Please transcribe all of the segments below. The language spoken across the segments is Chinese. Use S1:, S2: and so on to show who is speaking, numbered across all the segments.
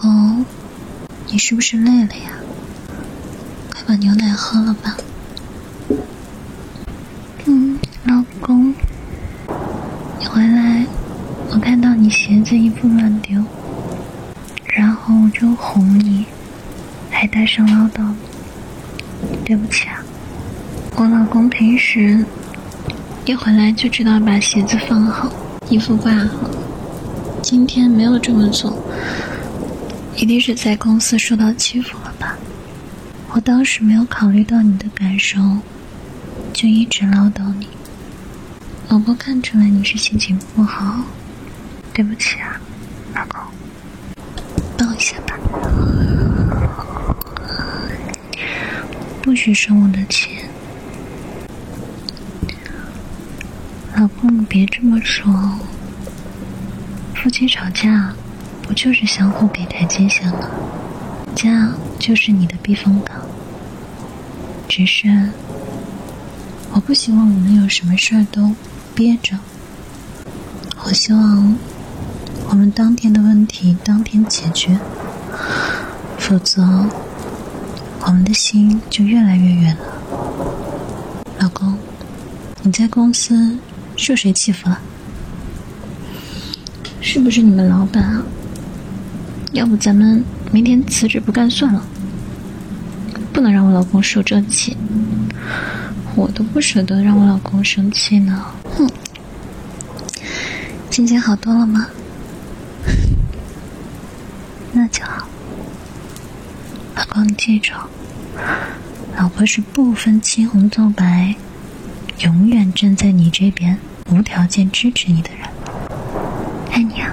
S1: 公，你是不是累了呀？快把牛奶喝了吧。嗯，老公，你回来，我看到你鞋子、衣服乱丢，然后我就哄你，还大声唠叨。对不起啊，我老公平时一回来就知道把鞋子放好，衣服挂好。今天没有这么做，一定是在公司受到欺负了吧？我当时没有考虑到你的感受，就一直唠叨你。老婆看出来你是心情不好，对不起啊，老公，抱一下吧。不许生我的气，老公，你别这么说。夫妻吵架，不就是相互给台阶下吗？家就是你的避风港。只是，我不希望我们有什么事儿都憋着。我希望我们当天的问题当天解决，否则我们的心就越来越远了。老公，你在公司受谁欺负了？是不是你们老板啊？要不咱们明天辞职不干算了，不能让我老公受这气，我都不舍得让我老公生气呢。哼，心情好多了吗？那就好。老公，你记住，老婆是不分青红皂白，永远站在你这边，无条件支持你的人。爱你啊，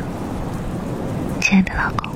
S1: 亲爱的老公。